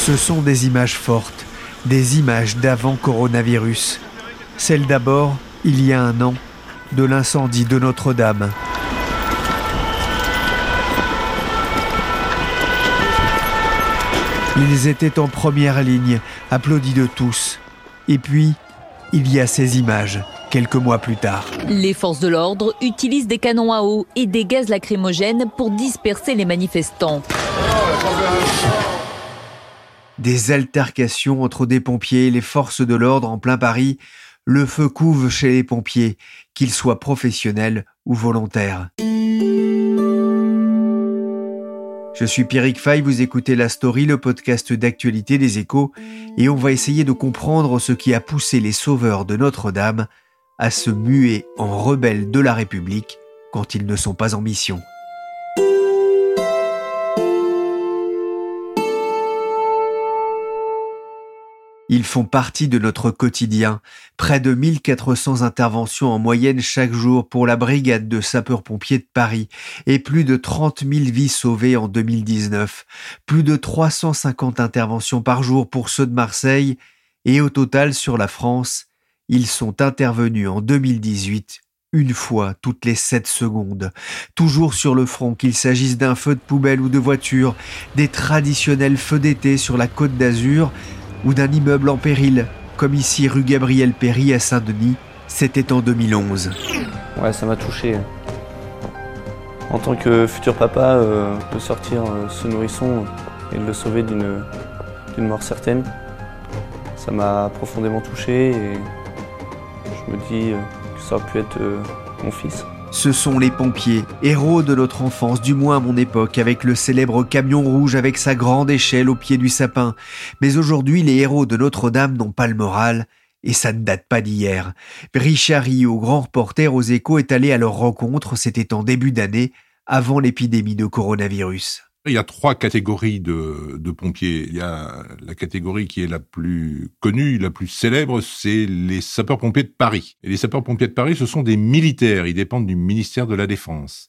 Ce sont des images fortes, des images d'avant coronavirus. Celle d'abord, il y a un an, de l'incendie de Notre-Dame. Ils étaient en première ligne, applaudis de tous. Et puis, il y a ces images, quelques mois plus tard. Les forces de l'ordre utilisent des canons à eau et des gaz lacrymogènes pour disperser les manifestants. Des altercations entre des pompiers et les forces de l'ordre en plein Paris. Le feu couve chez les pompiers, qu'ils soient professionnels ou volontaires. Je suis Pierrick Fay, vous écoutez La Story, le podcast d'actualité des échos, et on va essayer de comprendre ce qui a poussé les sauveurs de Notre-Dame à se muer en rebelles de la République quand ils ne sont pas en mission. Ils font partie de notre quotidien. Près de 1400 interventions en moyenne chaque jour pour la brigade de sapeurs-pompiers de Paris et plus de 30 000 vies sauvées en 2019. Plus de 350 interventions par jour pour ceux de Marseille et au total sur la France, ils sont intervenus en 2018 une fois toutes les 7 secondes. Toujours sur le front, qu'il s'agisse d'un feu de poubelle ou de voiture, des traditionnels feux d'été sur la côte d'Azur, ou d'un immeuble en péril, comme ici rue Gabriel Péry à Saint-Denis, c'était en 2011. Ouais, ça m'a touché. En tant que futur papa, euh, de sortir euh, ce nourrisson et de le sauver d'une mort certaine, ça m'a profondément touché et je me dis euh, que ça aurait pu être mon fils. Ce sont les pompiers, héros de notre enfance, du moins à mon époque, avec le célèbre camion rouge avec sa grande échelle au pied du sapin. Mais aujourd'hui, les héros de Notre-Dame n'ont pas le moral, et ça ne date pas d'hier. Richard Rio, grand reporter aux échos, est allé à leur rencontre, c'était en début d'année, avant l'épidémie de coronavirus. Il y a trois catégories de, pompiers. Il y a la catégorie qui est la plus connue, la plus célèbre, c'est les sapeurs-pompiers de Paris. Et les sapeurs-pompiers de Paris, ce sont des militaires. Ils dépendent du ministère de la Défense.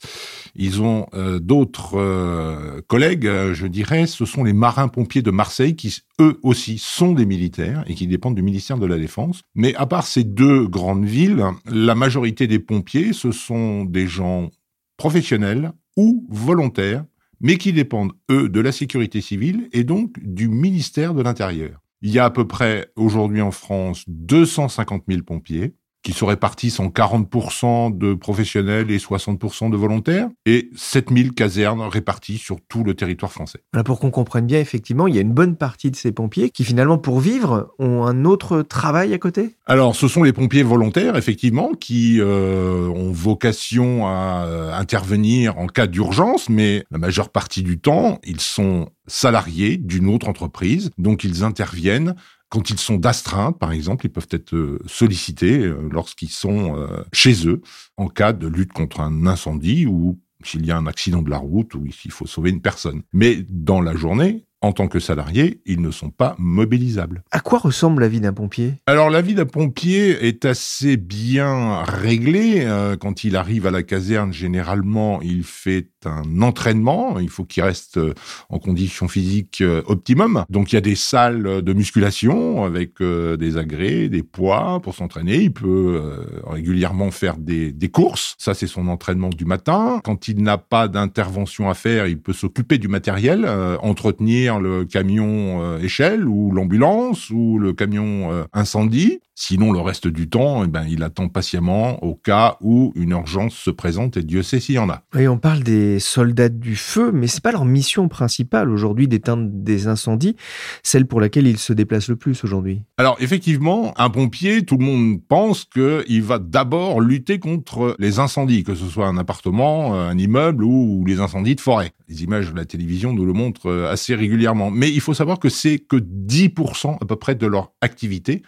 Ils ont euh, d'autres euh, collègues, euh, je dirais, ce sont les marins-pompiers de Marseille qui, eux aussi, sont des militaires et qui dépendent du ministère de la Défense. Mais à part ces deux grandes villes, la majorité des pompiers, ce sont des gens professionnels ou volontaires mais qui dépendent, eux, de la sécurité civile et donc du ministère de l'Intérieur. Il y a à peu près aujourd'hui en France 250 000 pompiers qui se répartissent en 40% de professionnels et 60% de volontaires, et 7000 casernes réparties sur tout le territoire français. pour qu'on comprenne bien, effectivement, il y a une bonne partie de ces pompiers qui, finalement, pour vivre, ont un autre travail à côté? Alors, ce sont les pompiers volontaires, effectivement, qui euh, ont vocation à euh, intervenir en cas d'urgence, mais la majeure partie du temps, ils sont salariés d'une autre entreprise, donc ils interviennent quand ils sont d'astreinte, par exemple, ils peuvent être euh, sollicités euh, lorsqu'ils sont euh, chez eux en cas de lutte contre un incendie ou s'il y a un accident de la route ou s'il faut sauver une personne. Mais dans la journée, en tant que salariés, ils ne sont pas mobilisables. À quoi ressemble la vie d'un pompier? Alors la vie d'un pompier est assez bien réglée. Euh, quand il arrive à la caserne, généralement, il fait un entraînement. Il faut qu'il reste euh, en condition physique euh, optimum. Donc il y a des salles de musculation avec des agrès, des poids pour s'entraîner. Il peut régulièrement faire des, des courses. Ça, c'est son entraînement du matin. Quand il n'a pas d'intervention à faire, il peut s'occuper du matériel, entretenir le camion euh, échelle ou l'ambulance ou le camion euh, incendie. Sinon, le reste du temps, eh ben, il attend patiemment au cas où une urgence se présente et Dieu sait s'il y en a. Et on parle des soldats du feu, mais c'est pas leur mission principale aujourd'hui d'éteindre des incendies, celle pour laquelle ils se déplacent le plus aujourd'hui. Alors effectivement, un pompier, tout le monde pense qu'il va d'abord lutter contre les incendies, que ce soit un appartement, un immeuble ou les incendies de forêt. Les images de la télévision nous le montrent euh, assez régulièrement. Mais il faut savoir que c'est que 10% à peu près de leur activité.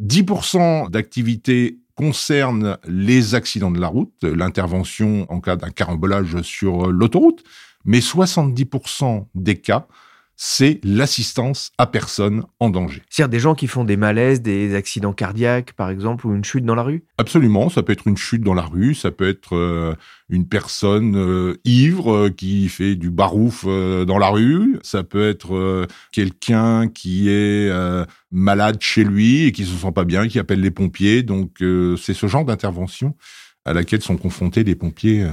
10% d'activité concerne les accidents de la route, l'intervention en cas d'un carambolage sur l'autoroute, mais 70% des cas c'est l'assistance à personne en danger. C'est-à-dire des gens qui font des malaises, des accidents cardiaques, par exemple, ou une chute dans la rue? Absolument, ça peut être une chute dans la rue, ça peut être euh, une personne euh, ivre euh, qui fait du barouf dans la rue, ça peut être quelqu'un qui est malade chez lui et qui se sent pas bien, qui appelle les pompiers. Donc c'est ce genre d'intervention à laquelle sont confrontés les pompiers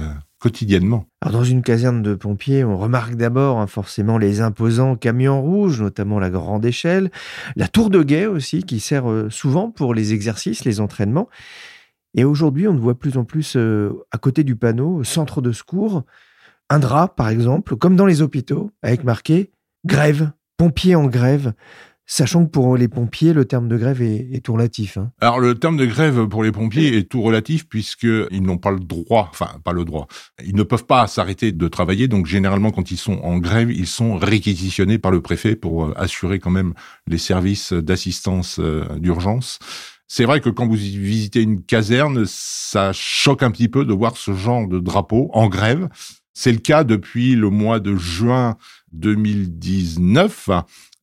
dans une caserne de pompiers, on remarque d'abord hein, forcément les imposants camions rouges, notamment la grande échelle, la tour de guet aussi, qui sert euh, souvent pour les exercices, les entraînements. Et aujourd'hui, on voit plus en plus euh, à côté du panneau, centre de secours, un drap par exemple, comme dans les hôpitaux, avec marqué grève, pompiers en grève. Sachant que pour les pompiers, le terme de grève est, tout relatif. Hein. Alors le terme de grève pour les pompiers est tout relatif puisqu'ils n'ont pas le droit, enfin pas le droit, ils ne peuvent pas s'arrêter de travailler. Donc généralement quand ils sont en grève, ils sont réquisitionnés par le préfet pour euh, assurer quand même les services d'assistance euh, d'urgence. C'est vrai que quand vous visitez une caserne, ça choque un petit peu de voir ce genre de drapeau en grève. C'est le cas depuis le mois de juin 2019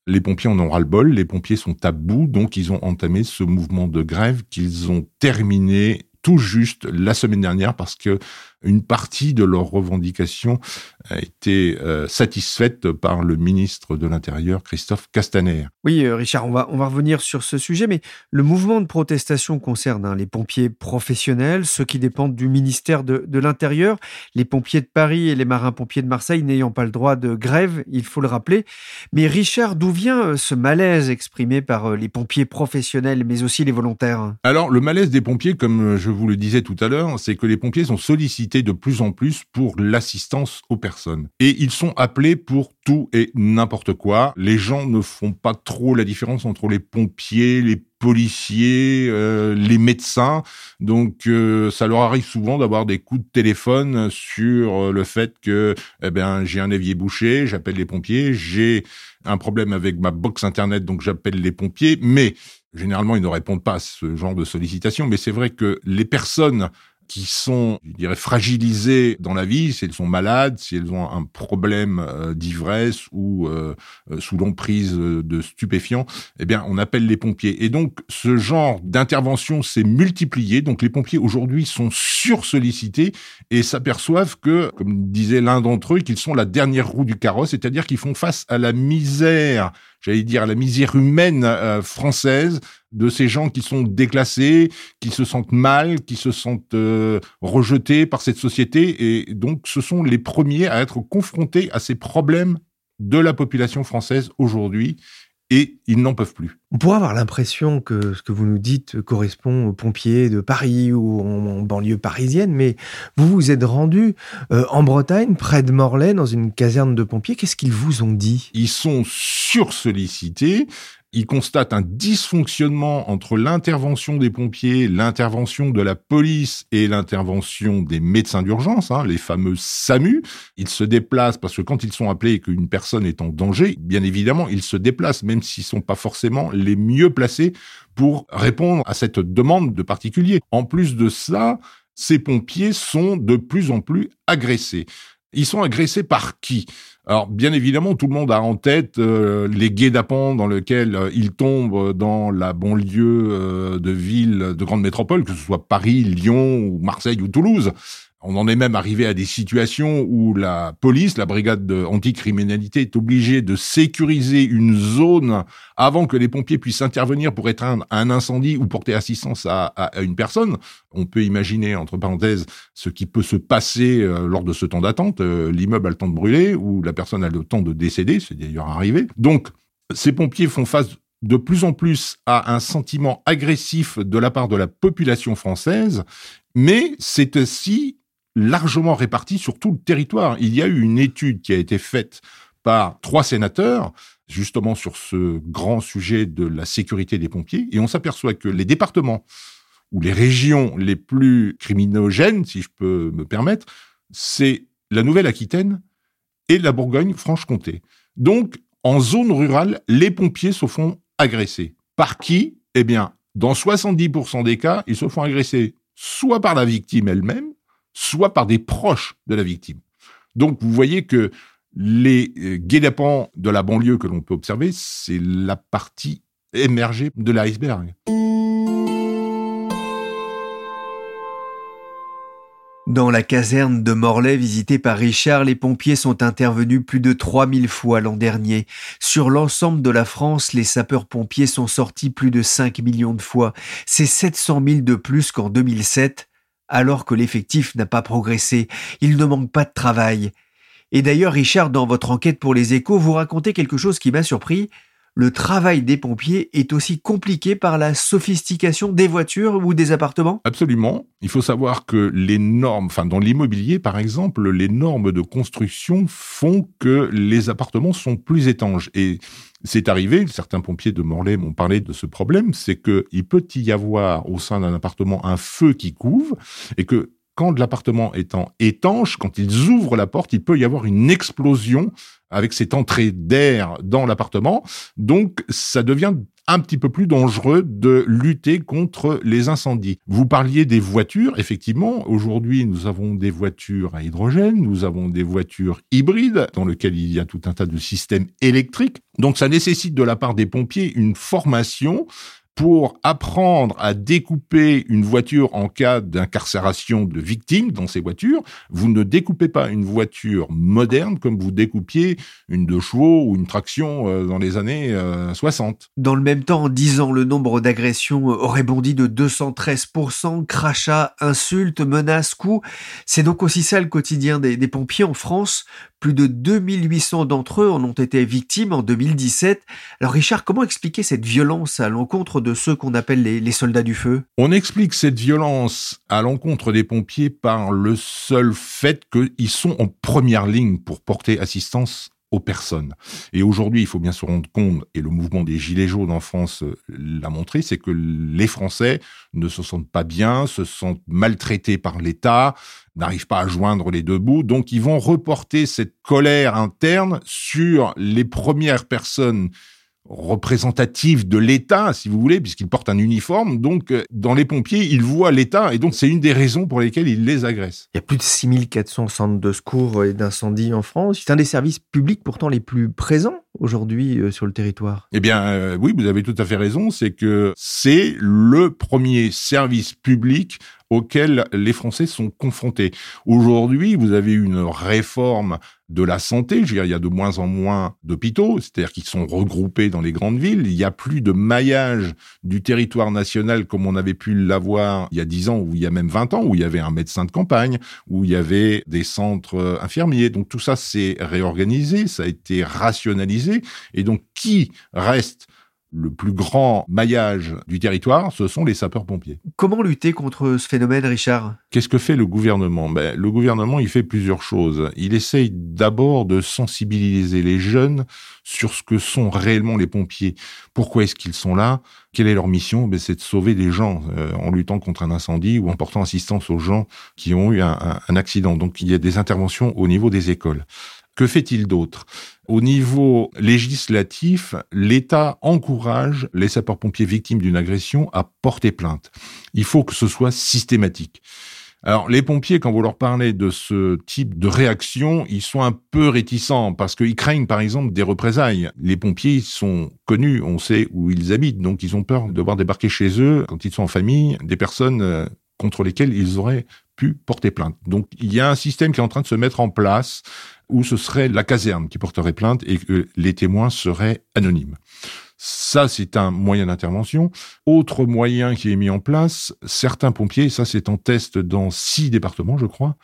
les pompiers en ont ras-le-bol, les pompiers sont à bout, donc ils ont entamé ce mouvement de grève qu'ils ont terminé tout juste la semaine dernière parce que une partie de leurs revendications a été euh, satisfaite par le ministre de l'Intérieur, Christophe Castaner. Oui, euh, Richard, on va, on va revenir sur ce sujet, mais le mouvement de protestation concerne hein, les pompiers professionnels, ceux qui dépendent du ministère de, de l'Intérieur, les pompiers de Paris et les marins-pompiers de Marseille n'ayant pas le droit de grève, il faut le rappeler. Mais Richard, d'où vient euh, ce malaise exprimé par les pompiers professionnels, mais aussi les volontaires? Alors, le malaise des pompiers, comme je vous le disais tout à l'heure, c'est que les pompiers sont sollicités de plus en plus pour l'assistance aux personnes. Et ils sont appelés pour tout et n'importe quoi. Les gens ne font pas trop la différence entre les pompiers, les policiers, euh, les médecins. Donc euh, ça leur arrive souvent d'avoir des coups de téléphone sur euh, le fait que eh ben j'ai un évier bouché, j'appelle les pompiers, j'ai un problème avec ma box internet donc j'appelle les pompiers, mais généralement ils ne répondent pas à ce genre de sollicitations mais c'est vrai que les personnes qui sont, je dirais, fragilisées dans la vie, si elles sont malades, si elles ont un problème euh, d'ivresse ou euh, euh, sous l'emprise de stupéfiants, eh bien, on appelle les pompiers. Et donc, ce genre d'intervention s'est multiplié. Donc, les pompiers aujourd'hui sont sursollicités et s'aperçoivent que, comme disait l'un d'entre eux, qu'ils sont la dernière roue du carrosse, c'est-à-dire qu'ils font face à la misère j'allais dire, la misère humaine euh, française de ces gens qui sont déclassés, qui se sentent mal, qui se sentent euh, rejetés par cette société. Et donc, ce sont les premiers à être confrontés à ces problèmes de la population française aujourd'hui et ils n'en peuvent plus. On pourrait avoir l'impression que ce que vous nous dites correspond aux pompiers de Paris ou en, banlieue parisienne, mais vous vous êtes rendu euh, en Bretagne, près de Morlaix, dans une caserne de pompiers. Qu'est-ce qu'ils vous ont dit? Ils sont sursollicités il constate un dysfonctionnement entre l'intervention des pompiers, l'intervention de la police et l'intervention des médecins d'urgence, hein, les fameux SAMU. Ils se déplacent parce que quand ils sont appelés et qu'une personne est en danger, bien évidemment, ils se déplacent, même s'ils sont pas forcément les mieux placés pour répondre à cette demande de particulier. En plus de ça, ces pompiers sont de plus en plus agressés. Ils sont agressés par qui? Alors, bien évidemment, tout le monde a en tête euh, les guet-apens dans lesquels euh, ils tombent dans la banlieue euh, de villes de grandes métropoles, que ce soit Paris, Lyon ou Marseille ou Toulouse. On en est même arrivé à des situations où la police, la brigade de anticriminalité est obligée de sécuriser une zone avant que les pompiers puissent intervenir pour éteindre un incendie ou porter assistance à, une personne. On peut imaginer, entre parenthèses, ce qui peut se passer euh, lors de ce temps d'attente. Euh, l'immeuble a le temps de brûler ou la personne a le temps de décéder, c'est d'ailleurs arrivé. Donc, ces pompiers font face de plus en plus à un sentiment agressif de la part de la population française, mais c'est aussi largement réparti sur tout le territoire. Il y a eu une étude qui a été faite par trois sénateurs, justement sur ce grand sujet de la sécurité des pompiers, et on s'aperçoit que les départements ou les régions les plus criminogènes, si je peux me permettre, c'est la Nouvelle-Aquitaine et la Bourgogne-Franche-Comté. Donc, en zone rurale, les pompiers se font agresser. Par qui? Eh bien, dans 70% des cas, ils se font agresser soit par la victime elle-même, soit par des proches de la victime. Donc, vous voyez que les euh, guet-apens de la banlieue que l'on peut observer, c'est la partie émergée de l'iceberg. Dans la caserne de Morlaix visitée par Richard, les pompiers sont intervenus plus de 3000 fois l'an dernier. Sur l'ensemble de la France, les sapeurs-pompiers sont sortis plus de 5 millions de fois. C'est 700 000 de plus qu'en 2007, alors que l'effectif n'a pas progressé. Il ne manque pas de travail. Et d'ailleurs, Richard, dans votre enquête pour les échos, vous racontez quelque chose qui m'a surpris le travail des pompiers est aussi compliqué par la sophistication des voitures ou des appartements? Absolument. Il faut savoir que les normes, enfin dans l'immobilier par exemple, les normes de construction font que les appartements sont plus étanches. Et c'est arrivé, certains pompiers de Morlaix m'ont parlé de ce problème, c'est qu'il peut y avoir au sein d'un appartement un feu qui couvre et que quand l'appartement étant étanche, quand ils ouvrent la porte, il peut y avoir une explosion avec cette entrée d'air dans l'appartement. Donc, ça devient un petit peu plus dangereux de lutter contre les incendies. Vous parliez des voitures, effectivement, aujourd'hui nous avons des voitures à hydrogène, nous avons des voitures hybrides dans lesquelles il y a tout un tas de systèmes électriques. Donc ça nécessite de la part des pompiers une formation pour apprendre à découper une voiture en cas d'incarcération de victimes dans ces voitures, vous ne découpez pas une voiture moderne comme vous découpiez une deux chevaux ou une traction euh, dans les années 60. Euh, dans le même temps, en 10 ans, le nombre d'agressions aurait bondi de 213%, crachats, insultes, menaces, coups. C'est donc aussi ça le quotidien des, des pompiers en France. Plus de 2800 d'entre eux en ont été victimes en 2017. Alors Richard, comment expliquer cette violence à l'encontre de ceux qu'on appelle les, soldats du feu? On explique cette violence à l'encontre des pompiers par le seul fait qu'ils sont en première ligne pour porter assistance aux personnes. Et aujourd'hui, il faut bien se rendre compte, et le mouvement des Gilets jaunes en France euh, l'a montré, c'est que les Français ne se sentent pas bien, se sentent maltraités par l'État, n'arrivent pas à joindre les deux bouts, donc ils vont reporter cette colère interne sur les premières personnes représentatif de l'État, si vous voulez, puisqu'ils portent un uniforme. Donc, euh, dans les pompiers, ils voient l'État, et donc c'est une des raisons pour lesquelles ils les agressent. Il y a plus de 6400 centres de secours et d'incendie en France. C'est un des services publics pourtant les plus présents aujourd'hui euh, sur le territoire Eh bien, euh, oui, vous avez tout à fait raison. C'est que c'est le premier service public auquel les Français sont confrontés. Aujourd'hui, vous avez une réforme de la santé. Je veux dire, il y a de moins en moins d'hôpitaux, c'est-à-dire qu'ils sont regroupés dans les grandes villes. Il y a plus de maillage du territoire national comme on avait pu l'avoir il y a 10 ans ou il y a même 20 ans, où il y avait un médecin de campagne, où il y avait des centres euh, infirmiers. Donc tout ça s'est réorganisé, ça a été rationalisé. Et donc qui reste le plus grand maillage du territoire, ce sont les sapeurs-pompiers. Comment lutter contre ce phénomène, Richard? Qu'est-ce que fait le gouvernement? Ben, Le gouvernement, il fait plusieurs choses. Il essaye d'abord de sensibiliser les jeunes sur ce que sont réellement les pompiers. Pourquoi est-ce qu'ils sont là? Quelle est leur mission? Ben, C'est de sauver des gens euh, en luttant contre un incendie ou en portant assistance aux gens qui ont eu un accident. Donc il y a des interventions au niveau des écoles. Que fait-il d'autre? Au niveau législatif, l'État encourage les sapeurs-pompiers victimes d'une agression à porter plainte. Il faut que ce soit systématique. Alors, les pompiers, quand vous leur parlez de ce type de réaction, ils sont un peu réticents parce qu'ils craignent, par exemple, des représailles. Les pompiers sont connus, on sait où ils habitent, donc ils ont peur de voir débarquer chez eux, quand ils sont en famille, des personnes euh, contre lesquelles ils auraient pu porter plainte. Donc, il y a un système qui est en train de se mettre en place où ce serait la caserne qui porterait plainte et que les témoins seraient anonymes. Ça, c'est un moyen d'intervention. Autre moyen qui est mis en place, certains pompiers, ça c'est en test dans six départements, je crois,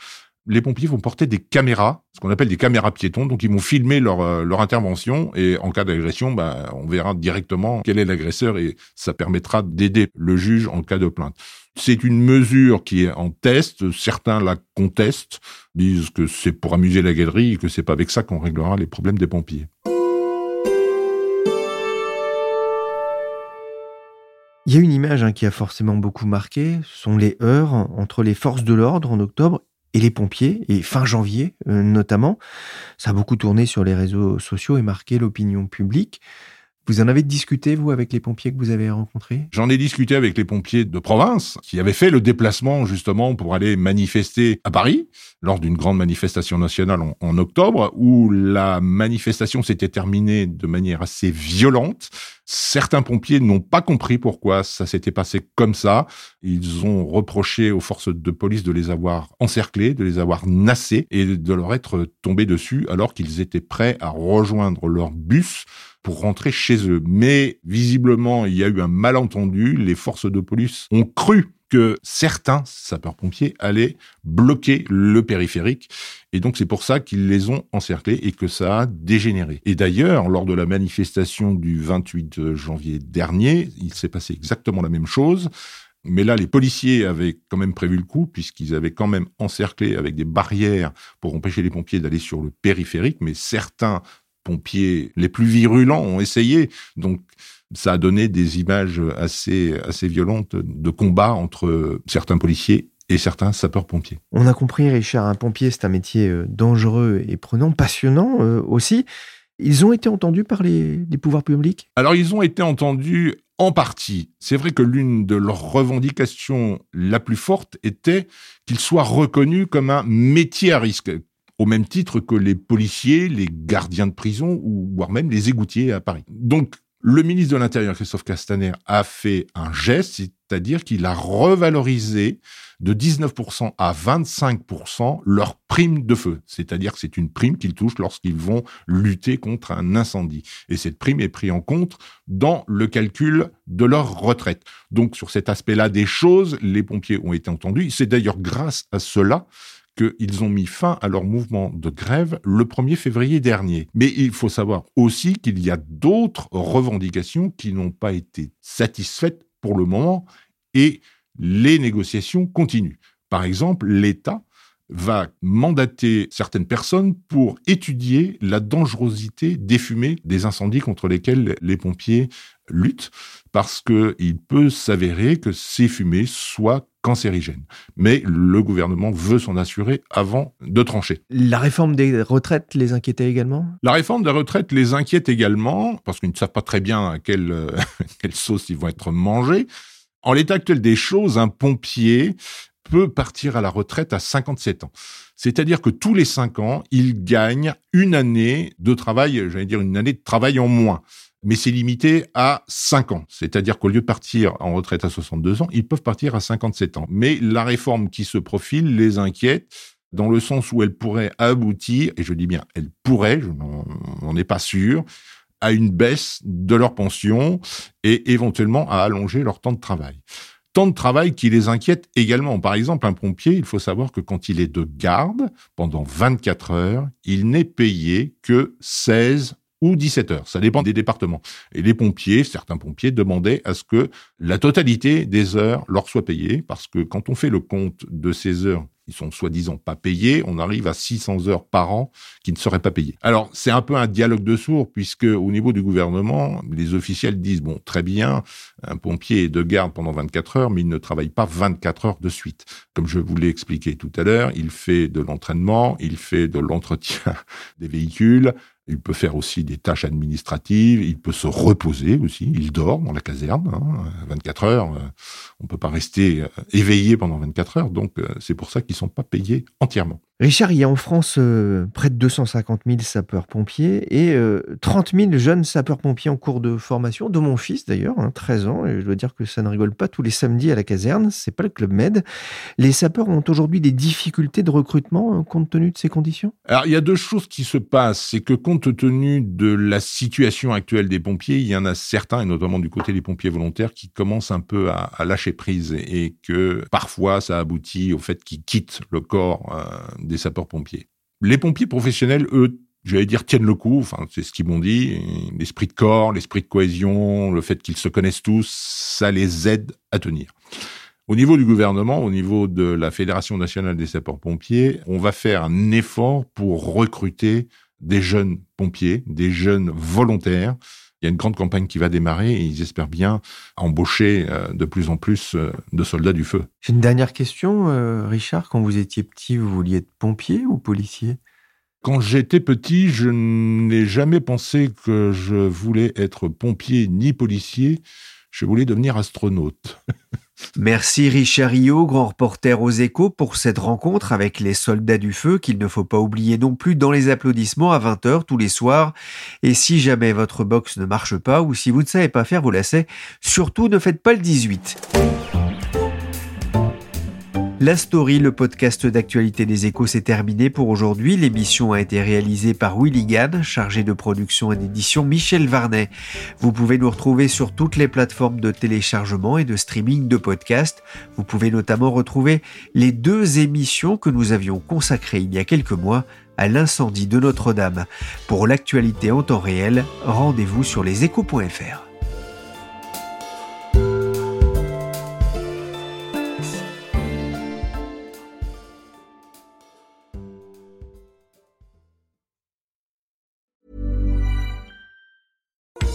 les pompiers vont porter des caméras, ce qu'on appelle des caméras piétons, donc ils vont filmer leur, euh, intervention et en cas d'agression, bah, on verra directement quel est l'agresseur et ça permettra d'aider le juge en cas de plainte. C'est une mesure qui est en test, certains la contestent, disent que c'est pour amuser la galerie et que c'est pas avec ça qu'on réglera les problèmes des pompiers. Il y a une image hein, qui a forcément beaucoup marqué, ce sont les heurts entre les forces de l'ordre en octobre et les pompiers, et fin janvier euh, notamment. Ça a beaucoup tourné sur les réseaux sociaux et marqué l'opinion publique. Vous en avez discuté, vous, avec les pompiers que vous avez rencontrés? J'en ai discuté avec les pompiers de province qui avaient fait le déplacement justement pour aller manifester à Paris lors d'une grande manifestation nationale en, en octobre où la manifestation s'était terminée de manière assez violente. Certains pompiers n'ont pas compris pourquoi ça s'était passé comme ça. Ils ont reproché aux forces de police de les avoir encerclés, de les avoir nassés et de leur être tombés dessus alors qu'ils étaient prêts à rejoindre leur bus pour rentrer chez eux. Mais visiblement, il y a eu un malentendu. Les forces de police ont cru que certains sapeurs-pompiers allaient bloquer le périphérique. Et donc c'est pour ça qu'ils les ont encerclés et que ça a dégénéré. Et d'ailleurs, lors de la manifestation du 28 janvier dernier, il s'est passé exactement la même chose. Mais là, les policiers avaient quand même prévu le coup, puisqu'ils avaient quand même encerclé avec des barrières pour empêcher les pompiers d'aller sur le périphérique. Mais certains pompiers les plus virulents ont essayé. Donc, ça a donné des images assez, assez violentes de combats entre certains policiers et certains sapeurs-pompiers. On a compris, Richard, un pompier, c'est un métier euh, dangereux et prenant, passionnant euh, aussi. Ils ont été entendus par les, les pouvoirs publics? Alors, ils ont été entendus en partie. C'est vrai que l'une de leurs revendications la plus forte était qu'ils soient reconnus comme un métier à risque, au même titre que les policiers, les gardiens de prison ou voire même les égoutiers à Paris. Donc le ministre de l'Intérieur, Christophe Castaner, a fait un geste, c'est-à-dire qu'il a revalorisé de 19% à 25% leur prime de feu. C'est-à-dire que c'est une prime qu'ils touchent lorsqu'ils vont lutter contre un incendie. Et cette prime est prise en compte dans le calcul de leur retraite. Donc sur cet aspect-là des choses, les pompiers ont été entendus. C'est d'ailleurs grâce à cela qu'ils ont mis fin à leur mouvement de grève le 1er février dernier. Mais il faut savoir aussi qu'il y a d'autres revendications qui n'ont pas été satisfaites pour le moment et les négociations continuent. Par exemple, l'État va mandater certaines personnes pour étudier la dangerosité des fumées des incendies contre lesquels les pompiers luttent, parce qu'il peut s'avérer que ces fumées soient cancérigènes. Mais le gouvernement veut s'en assurer avant de trancher. La réforme des retraites les inquiétait également? La réforme des retraites les inquiète également, parce qu'ils ne savent pas très bien à quelle, quelle sauce ils vont être mangés. En l'état actuel des choses, un pompier peut partir à la retraite à 57 ans. C'est-à-dire que tous les 5 ans, il gagne une année de travail, j'allais dire une année de travail en moins. Mais c'est limité à 5 ans. C'est-à-dire qu'au lieu de partir en retraite à 62 ans, ils peuvent partir à 57 ans. Mais la réforme qui se profile les inquiète dans le sens où elle pourrait aboutir, et je dis bien elle pourrait, je n'en ai pas sûr, à une baisse de leur pension et éventuellement à allonger leur temps de travail temps de travail qui les inquiète également. Par exemple, un pompier, il faut savoir que quand il est de garde pendant 24 heures, il n'est payé que 16 ou 17 heures. Ça dépend des départements. Et les pompiers, certains pompiers demandaient à ce que la totalité des heures leur soit payée parce que quand on fait le compte de ces heures ils sont soi-disant pas payés, on arrive à 600 heures par an qui ne seraient pas payées. Alors, c'est un peu un dialogue de sourds, puisque au niveau du gouvernement, les officiels disent, bon, très bien, un pompier est de garde pendant 24 heures, mais il ne travaille pas 24 heures de suite. Comme je vous l'ai expliqué tout à l'heure, il fait de l'entraînement, il fait de l'entretien des véhicules, il peut faire aussi des tâches administratives, il peut se reposer aussi, il dort dans la caserne, hein, 24 heures, euh, on peut pas rester euh, éveillé pendant 24 heures, donc euh, c'est pour ça qu'ils sont pas payés entièrement. Richard, il y a en France euh, près de 250 000 sapeurs-pompiers et 30 000 jeunes sapeurs-pompiers en cours de formation, de mon fils d'ailleurs, 13 hein, ans, et je dois dire que ça ne rigole pas tous les samedis à la caserne, c'est pas le Club Med. Les sapeurs ont aujourd'hui des difficultés de recrutement compte tenu de ces conditions? Alors, il y a deux choses qui se passent, c'est que compte tenu de la situation actuelle des pompiers, il y en a certains, et notamment du côté des pompiers volontaires, qui commencent un peu à, à lâcher prise et que parfois ça aboutit au fait qu'ils quittent le corps des sapeurs-pompiers. Les pompiers professionnels, eux, j'allais dire, tiennent le coup, enfin, c'est ce qu'ils m'ont dit. L'esprit de corps, l'esprit de cohésion, le fait qu'ils se connaissent tous, ça les aide à tenir. Au niveau du gouvernement, au niveau de la Fédération nationale des sapeurs-pompiers, on va faire un effort pour recruter des jeunes pompiers, des jeunes volontaires. Il y a une grande campagne qui va démarrer et ils espèrent bien embaucher euh, de plus en plus euh, de soldats du feu. J'ai une dernière question, euh, Richard. Quand vous étiez petit, vous vouliez être pompier ou policier? Quand j'étais petit, je n'ai jamais pensé que je voulais être pompier ni policier. Je voulais devenir astronaute. Merci Richard Rio, grand reporter aux échos, pour cette rencontre avec les soldats du feu qu'il ne faut pas oublier non plus dans les applaudissements à 20h tous les soirs. Et si jamais votre box ne marche pas ou si vous ne savez pas faire vos lacets, surtout ne faites pas le 18. La story, le podcast d'actualité des échos, s'est terminé pour aujourd'hui. L'émission a été réalisée par Willy Gann, chargé de production et d'édition Michel Varnet. Vous pouvez nous retrouver sur toutes les plateformes de téléchargement et de streaming de podcasts. Vous pouvez notamment retrouver les deux émissions que nous avions consacrées il y a quelques mois à l'incendie de Notre-Dame. Pour l'actualité en temps réel, rendez-vous sur leséchos.fr.